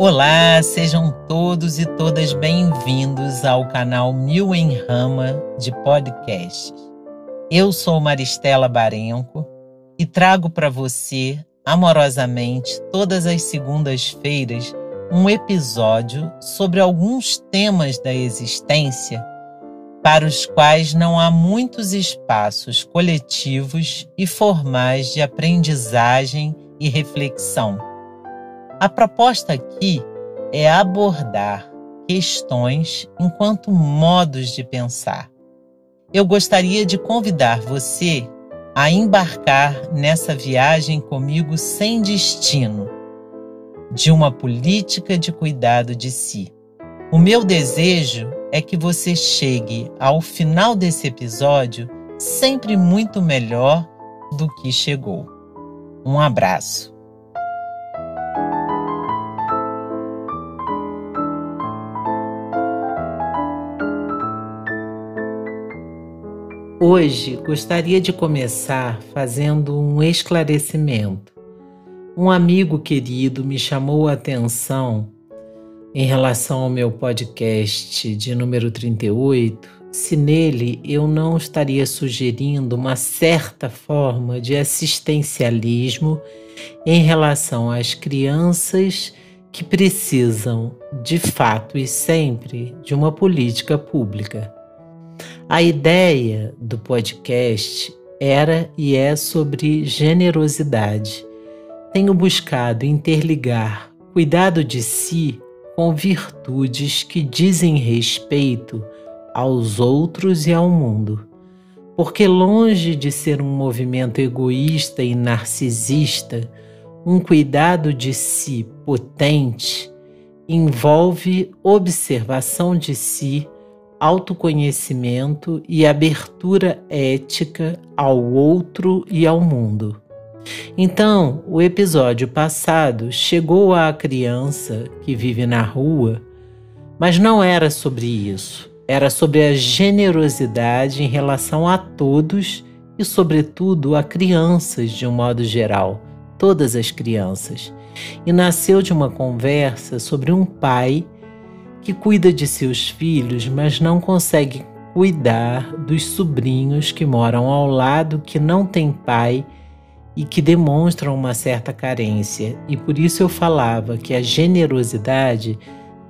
Olá, sejam todos e todas bem-vindos ao canal Mil em Rama de podcasts. Eu sou Maristela Barenco e trago para você, amorosamente, todas as segundas-feiras, um episódio sobre alguns temas da existência para os quais não há muitos espaços coletivos e formais de aprendizagem e reflexão. A proposta aqui é abordar questões enquanto modos de pensar. Eu gostaria de convidar você a embarcar nessa viagem comigo sem destino, de uma política de cuidado de si. O meu desejo é que você chegue ao final desse episódio sempre muito melhor do que chegou. Um abraço. Hoje gostaria de começar fazendo um esclarecimento. Um amigo querido me chamou a atenção em relação ao meu podcast de número 38, se nele eu não estaria sugerindo uma certa forma de assistencialismo em relação às crianças que precisam, de fato e sempre, de uma política pública. A ideia do podcast era e é sobre generosidade. Tenho buscado interligar cuidado de si com virtudes que dizem respeito aos outros e ao mundo. Porque, longe de ser um movimento egoísta e narcisista, um cuidado de si potente envolve observação de si, autoconhecimento e abertura ética ao outro e ao mundo. Então, o episódio passado chegou à criança que vive na rua, mas não era sobre isso. Era sobre a generosidade em relação a todos e, sobretudo, a crianças de um modo geral, todas as crianças. E nasceu de uma conversa sobre um pai que cuida de seus filhos, mas não consegue cuidar dos sobrinhos que moram ao lado, que não têm pai e que demonstram uma certa carência. E por isso eu falava que a generosidade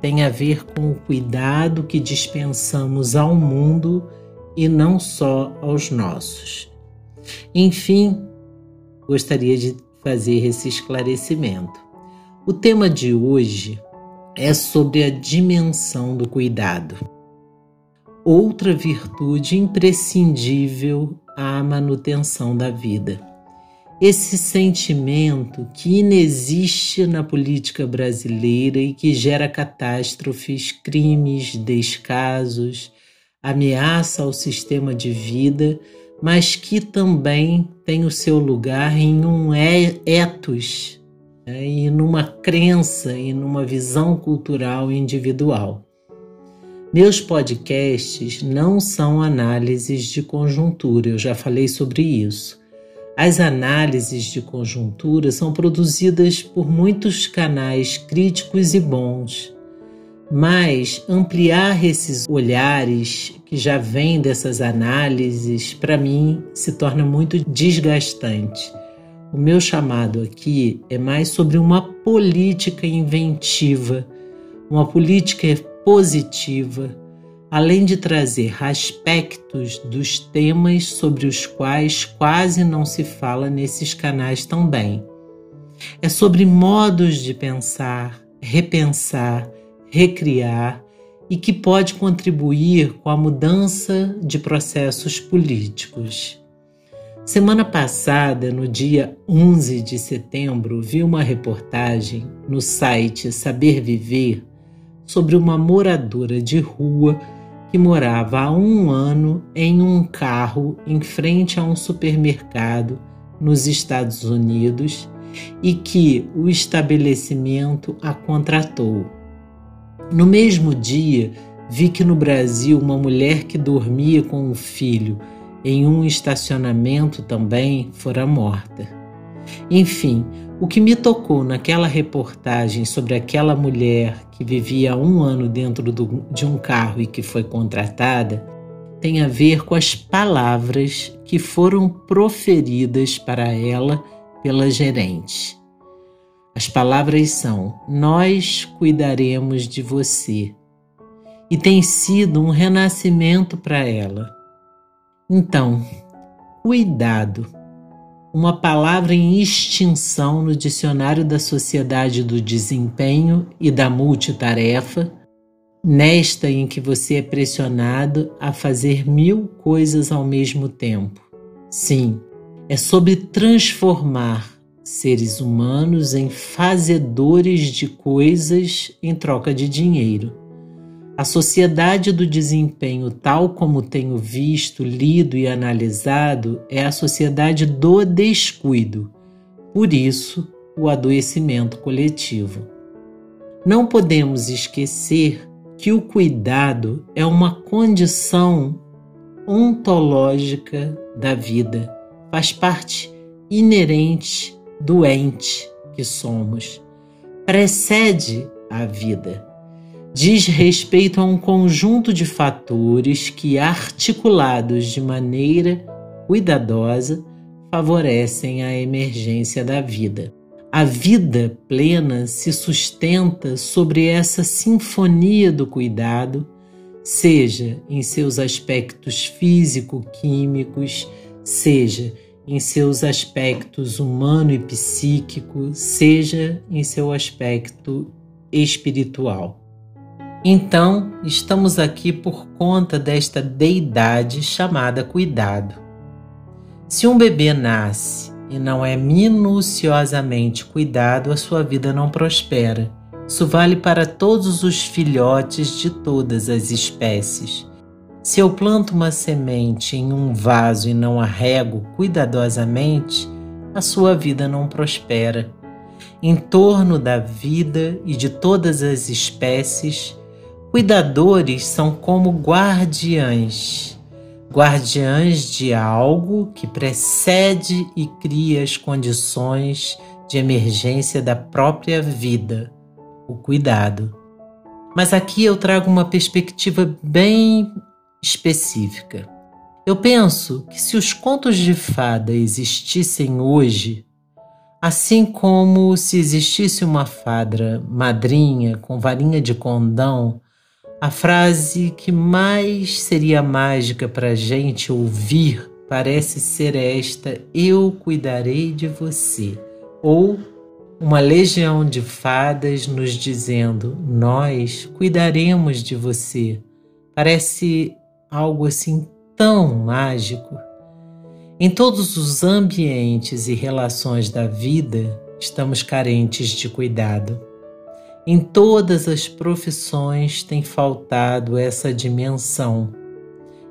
tem a ver com o cuidado que dispensamos ao mundo e não só aos nossos. Enfim, gostaria de fazer esse esclarecimento. O tema de hoje é sobre a dimensão do cuidado. Outra virtude imprescindível à manutenção da vida esse sentimento que inexiste na política brasileira e que gera catástrofes, crimes, descasos, ameaça ao sistema de vida, mas que também tem o seu lugar em um ethos né, e numa crença e numa visão cultural individual. Meus podcasts não são análises de conjuntura, eu já falei sobre isso as análises de conjuntura são produzidas por muitos canais críticos e bons, mas ampliar esses olhares que já vêm dessas análises, para mim, se torna muito desgastante. O meu chamado aqui é mais sobre uma política inventiva, uma política positiva além de trazer aspectos dos temas sobre os quais quase não se fala nesses canais também. É sobre modos de pensar, repensar, recriar e que pode contribuir com a mudança de processos políticos. Semana passada, no dia 11 de setembro, vi uma reportagem no site Saber Viver sobre uma moradora de rua que morava há um ano em um carro em frente a um supermercado nos Estados Unidos e que o estabelecimento a contratou. No mesmo dia, vi que no Brasil uma mulher que dormia com um filho em um estacionamento também fora morta. Enfim, o que me tocou naquela reportagem sobre aquela mulher que vivia um ano dentro do, de um carro e que foi contratada tem a ver com as palavras que foram proferidas para ela pela gerente. As palavras são: Nós cuidaremos de você. E tem sido um renascimento para ela. Então, cuidado uma palavra em extinção no dicionário da Sociedade do Desempenho e da Multitarefa, nesta em que você é pressionado a fazer mil coisas ao mesmo tempo. Sim, é sobre transformar seres humanos em fazedores de coisas em troca de dinheiro. A sociedade do desempenho, tal como tenho visto, lido e analisado, é a sociedade do descuido. Por isso, o adoecimento coletivo. Não podemos esquecer que o cuidado é uma condição ontológica da vida, faz parte inerente do ente que somos, precede a vida diz respeito a um conjunto de fatores que, articulados de maneira cuidadosa, favorecem a emergência da vida. A vida plena se sustenta sobre essa sinfonia do cuidado, seja em seus aspectos físico-químicos, seja em seus aspectos humano e psíquico, seja em seu aspecto espiritual. Então, estamos aqui por conta desta deidade chamada cuidado. Se um bebê nasce e não é minuciosamente cuidado, a sua vida não prospera. Isso vale para todos os filhotes de todas as espécies. Se eu planto uma semente em um vaso e não a rego cuidadosamente, a sua vida não prospera. Em torno da vida e de todas as espécies, Cuidadores são como guardiães, guardiães de algo que precede e cria as condições de emergência da própria vida, o cuidado. Mas aqui eu trago uma perspectiva bem específica. Eu penso que se os contos de fada existissem hoje, assim como se existisse uma fada madrinha com varinha de condão a frase que mais seria mágica para a gente ouvir parece ser esta: Eu cuidarei de você. Ou uma legião de fadas nos dizendo: Nós cuidaremos de você. Parece algo assim tão mágico. Em todos os ambientes e relações da vida, estamos carentes de cuidado. Em todas as profissões tem faltado essa dimensão.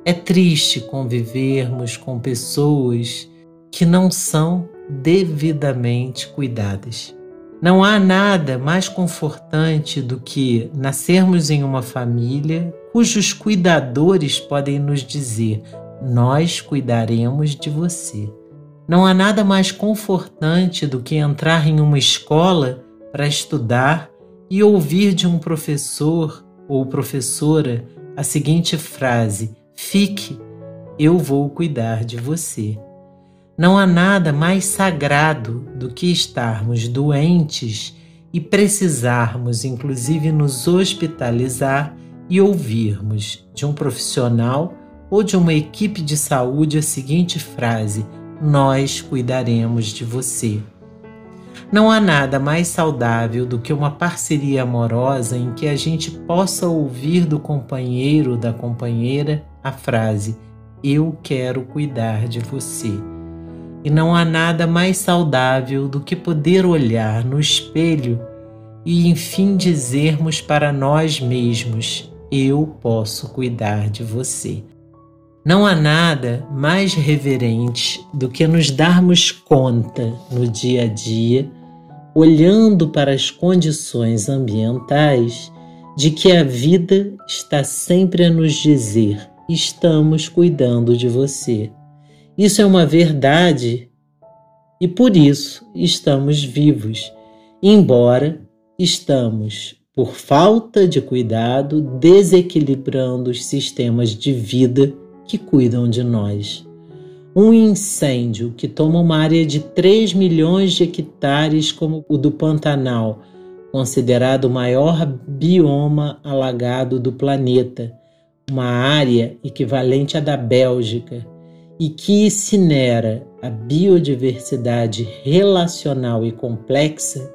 É triste convivermos com pessoas que não são devidamente cuidadas. Não há nada mais confortante do que nascermos em uma família cujos cuidadores podem nos dizer: Nós cuidaremos de você. Não há nada mais confortante do que entrar em uma escola para estudar e ouvir de um professor ou professora a seguinte frase: Fique, eu vou cuidar de você. Não há nada mais sagrado do que estarmos doentes e precisarmos, inclusive, nos hospitalizar e ouvirmos de um profissional ou de uma equipe de saúde a seguinte frase: Nós cuidaremos de você. Não há nada mais saudável do que uma parceria amorosa em que a gente possa ouvir do companheiro ou da companheira a frase: Eu quero cuidar de você. E não há nada mais saudável do que poder olhar no espelho e enfim dizermos para nós mesmos: Eu posso cuidar de você. Não há nada mais reverente do que nos darmos conta no dia a dia olhando para as condições ambientais, de que a vida está sempre a nos dizer: estamos cuidando de você. Isso é uma verdade e por isso estamos vivos, embora estamos, por falta de cuidado, desequilibrando os sistemas de vida que cuidam de nós. Um incêndio que toma uma área de 3 milhões de hectares, como o do Pantanal, considerado o maior bioma alagado do planeta, uma área equivalente à da Bélgica, e que incinera a biodiversidade relacional e complexa,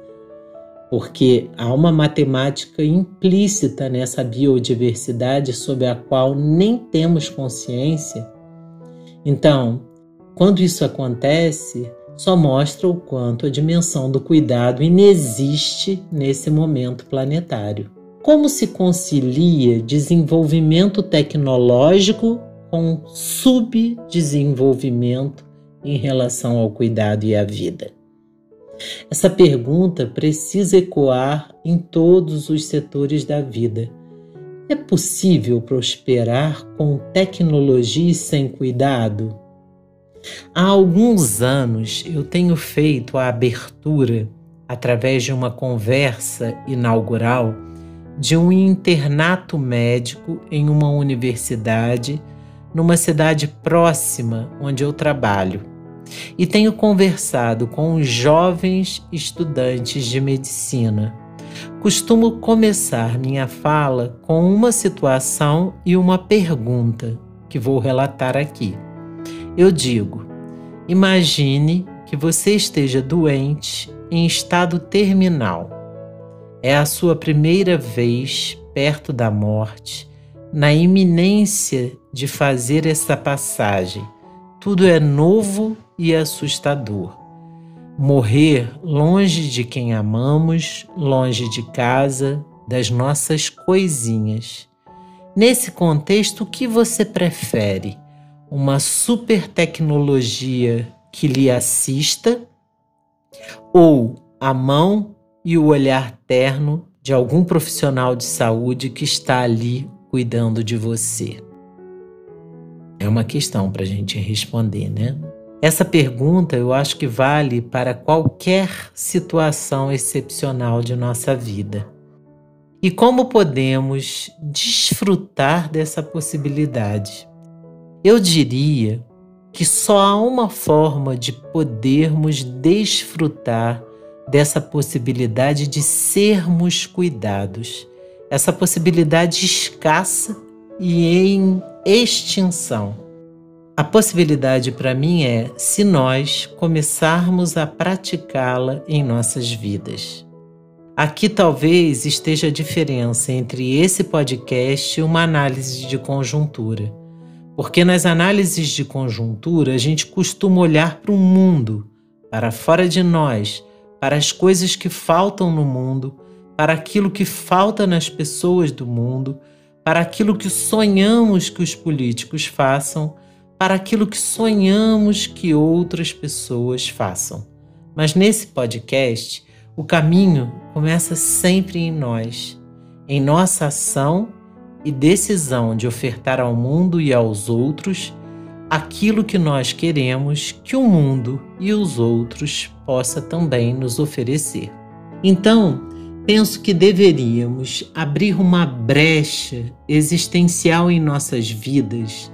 porque há uma matemática implícita nessa biodiversidade sobre a qual nem temos consciência. Então, quando isso acontece, só mostra o quanto a dimensão do cuidado inexiste nesse momento planetário. Como se concilia desenvolvimento tecnológico com subdesenvolvimento em relação ao cuidado e à vida? Essa pergunta precisa ecoar em todos os setores da vida. É possível prosperar com tecnologia e sem cuidado? Há alguns anos eu tenho feito a abertura, através de uma conversa inaugural, de um internato médico em uma universidade, numa cidade próxima onde eu trabalho. E tenho conversado com jovens estudantes de medicina. Costumo começar minha fala com uma situação e uma pergunta que vou relatar aqui. Eu digo: imagine que você esteja doente em estado terminal. É a sua primeira vez perto da morte, na iminência de fazer essa passagem. Tudo é novo e assustador. Morrer longe de quem amamos, longe de casa, das nossas coisinhas. Nesse contexto, o que você prefere? Uma super tecnologia que lhe assista, ou a mão e o olhar terno de algum profissional de saúde que está ali cuidando de você? É uma questão para a gente responder, né? Essa pergunta eu acho que vale para qualquer situação excepcional de nossa vida. E como podemos desfrutar dessa possibilidade? Eu diria que só há uma forma de podermos desfrutar dessa possibilidade de sermos cuidados, essa possibilidade escassa e em extinção. A possibilidade para mim é se nós começarmos a praticá-la em nossas vidas. Aqui talvez esteja a diferença entre esse podcast e uma análise de conjuntura. Porque nas análises de conjuntura a gente costuma olhar para o mundo, para fora de nós, para as coisas que faltam no mundo, para aquilo que falta nas pessoas do mundo, para aquilo que sonhamos que os políticos façam, para aquilo que sonhamos que outras pessoas façam. Mas nesse podcast, o caminho começa sempre em nós, em nossa ação e decisão de ofertar ao mundo e aos outros aquilo que nós queremos que o mundo e os outros possa também nos oferecer. Então, penso que deveríamos abrir uma brecha existencial em nossas vidas,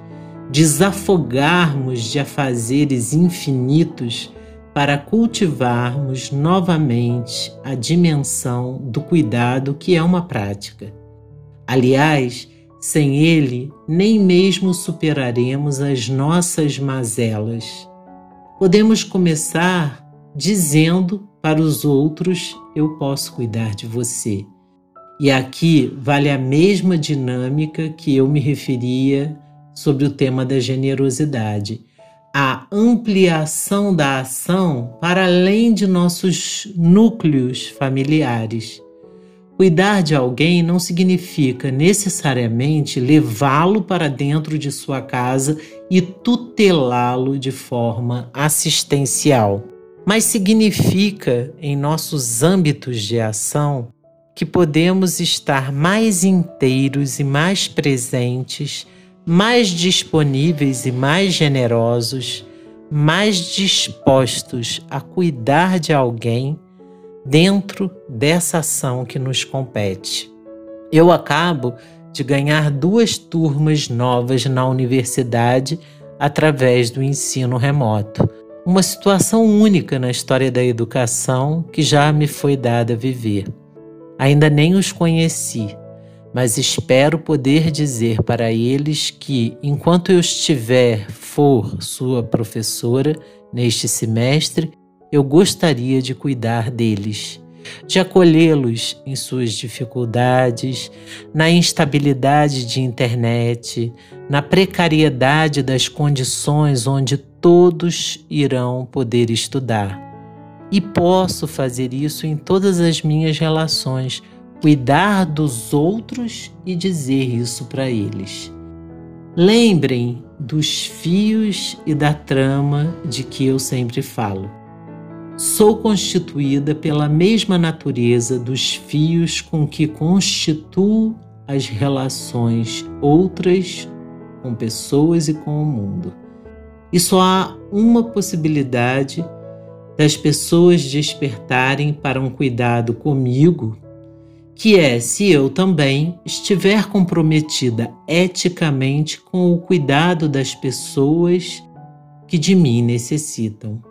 desafogarmos de afazeres infinitos para cultivarmos novamente a dimensão do cuidado que é uma prática. Aliás, sem ele, nem mesmo superaremos as nossas mazelas. Podemos começar dizendo para os outros: Eu posso cuidar de você. E aqui vale a mesma dinâmica que eu me referia sobre o tema da generosidade. A ampliação da ação para além de nossos núcleos familiares. Cuidar de alguém não significa necessariamente levá-lo para dentro de sua casa e tutelá-lo de forma assistencial, mas significa, em nossos âmbitos de ação, que podemos estar mais inteiros e mais presentes, mais disponíveis e mais generosos, mais dispostos a cuidar de alguém dentro dessa ação que nos compete. Eu acabo de ganhar duas turmas novas na universidade através do ensino remoto. Uma situação única na história da educação que já me foi dada viver. Ainda nem os conheci, mas espero poder dizer para eles que, enquanto eu estiver, for sua professora neste semestre, eu gostaria de cuidar deles, de acolhê-los em suas dificuldades, na instabilidade de internet, na precariedade das condições onde todos irão poder estudar. E posso fazer isso em todas as minhas relações, cuidar dos outros e dizer isso para eles. Lembrem dos fios e da trama de que eu sempre falo. Sou constituída pela mesma natureza dos fios com que constituo as relações outras com pessoas e com o mundo. E só há uma possibilidade das pessoas despertarem para um cuidado comigo, que é se eu também estiver comprometida eticamente com o cuidado das pessoas que de mim necessitam.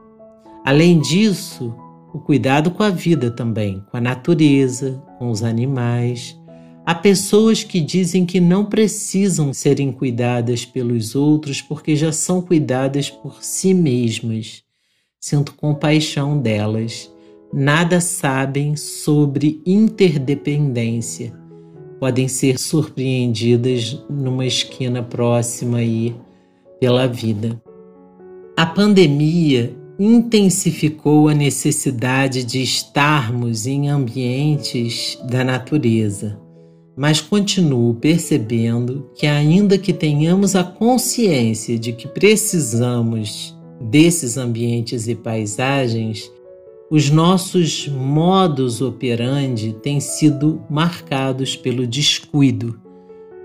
Além disso, o cuidado com a vida também, com a natureza, com os animais. Há pessoas que dizem que não precisam serem cuidadas pelos outros porque já são cuidadas por si mesmas. Sinto compaixão delas. Nada sabem sobre interdependência. Podem ser surpreendidas numa esquina próxima aí pela vida. A pandemia intensificou a necessidade de estarmos em ambientes da natureza, mas continuo percebendo que, ainda que tenhamos a consciência de que precisamos desses ambientes e paisagens, os nossos modos operandi têm sido marcados pelo descuido.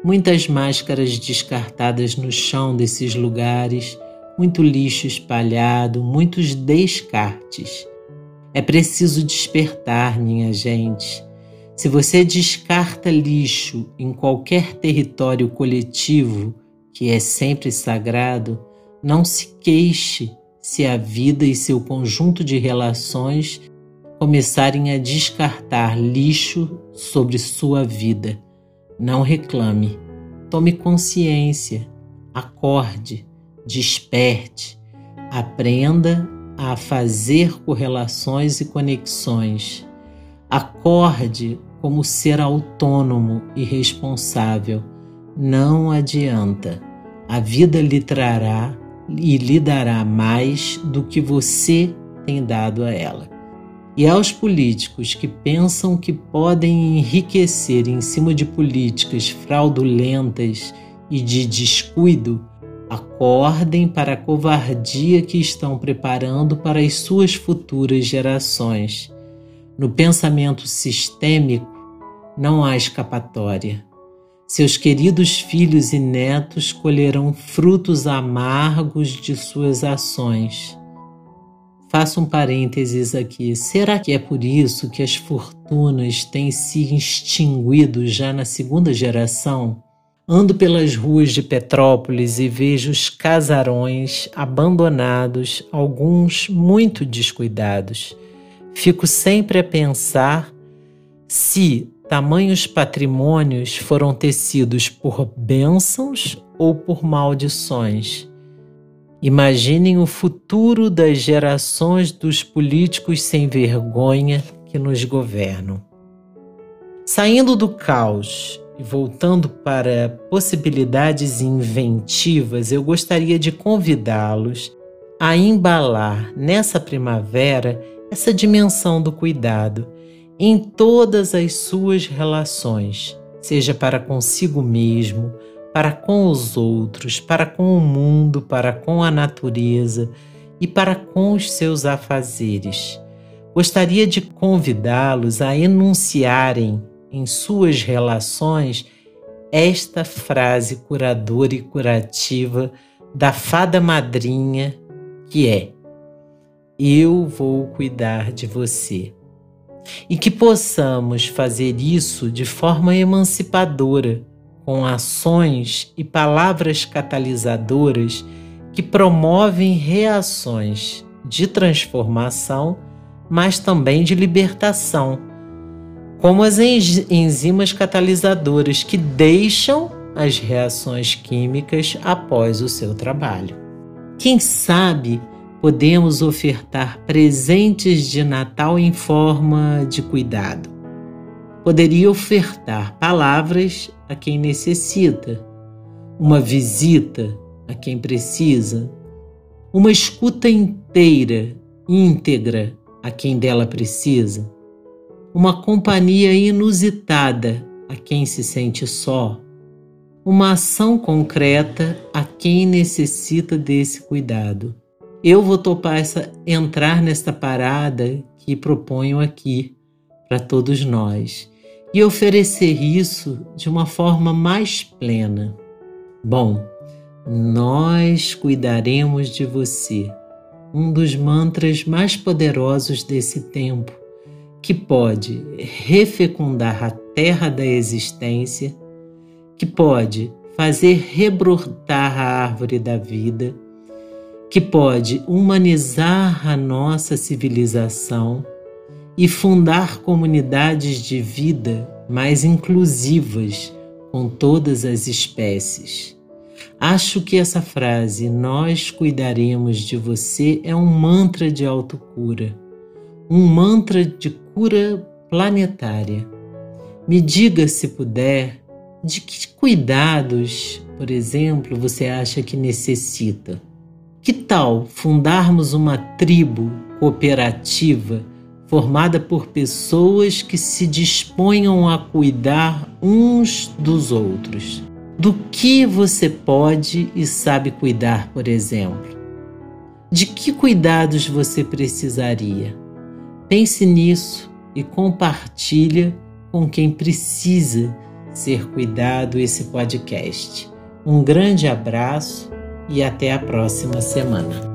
Muitas máscaras descartadas no chão desses lugares muito lixo espalhado, muitos descartes. É preciso despertar, minha gente. Se você descarta lixo em qualquer território coletivo, que é sempre sagrado, não se queixe se a vida e seu conjunto de relações começarem a descartar lixo sobre sua vida. Não reclame. Tome consciência. Acorde desperte, aprenda a fazer correlações e conexões. Acorde como ser autônomo e responsável. Não adianta. A vida lhe trará e lhe dará mais do que você tem dado a ela. E aos políticos que pensam que podem enriquecer em cima de políticas fraudulentas e de descuido, Acordem para a covardia que estão preparando para as suas futuras gerações. No pensamento sistêmico, não há escapatória. Seus queridos filhos e netos colherão frutos amargos de suas ações. Faço um parênteses aqui. Será que é por isso que as fortunas têm se extinguido já na segunda geração? Ando pelas ruas de Petrópolis e vejo os casarões abandonados, alguns muito descuidados. Fico sempre a pensar se tamanhos patrimônios foram tecidos por bênçãos ou por maldições. Imaginem o futuro das gerações dos políticos sem vergonha que nos governam. Saindo do caos e voltando para possibilidades inventivas, eu gostaria de convidá-los a embalar nessa primavera essa dimensão do cuidado em todas as suas relações, seja para consigo mesmo, para com os outros, para com o mundo, para com a natureza e para com os seus afazeres. Gostaria de convidá-los a enunciarem em suas relações esta frase curadora e curativa da fada madrinha que é: Eu vou cuidar de você. E que possamos fazer isso de forma emancipadora, com ações e palavras catalisadoras que promovem reações de transformação, mas também de libertação, como as enzimas catalisadoras que deixam as reações químicas após o seu trabalho. Quem sabe podemos ofertar presentes de Natal em forma de cuidado. Poderia ofertar palavras a quem necessita, uma visita a quem precisa, uma escuta inteira, íntegra a quem dela precisa, uma companhia inusitada a quem se sente só, uma ação concreta a quem necessita desse cuidado. Eu vou topar essa, entrar nesta parada que proponho aqui para todos nós e oferecer isso de uma forma mais plena. Bom, nós cuidaremos de você, um dos mantras mais poderosos desse tempo, que pode refecundar a terra da existência que pode fazer rebrotar a árvore da vida, que pode humanizar a nossa civilização e fundar comunidades de vida mais inclusivas com todas as espécies. Acho que essa frase, nós cuidaremos de você, é um mantra de autocura, um mantra de cura planetária. Me diga, se puder, de que cuidados, por exemplo, você acha que necessita? Que tal fundarmos uma tribo cooperativa formada por pessoas que se disponham a cuidar uns dos outros? Do que você pode e sabe cuidar, por exemplo? De que cuidados você precisaria? Pense nisso e compartilha com quem precisa ser cuidado esse podcast. Um grande abraço e até a próxima semana.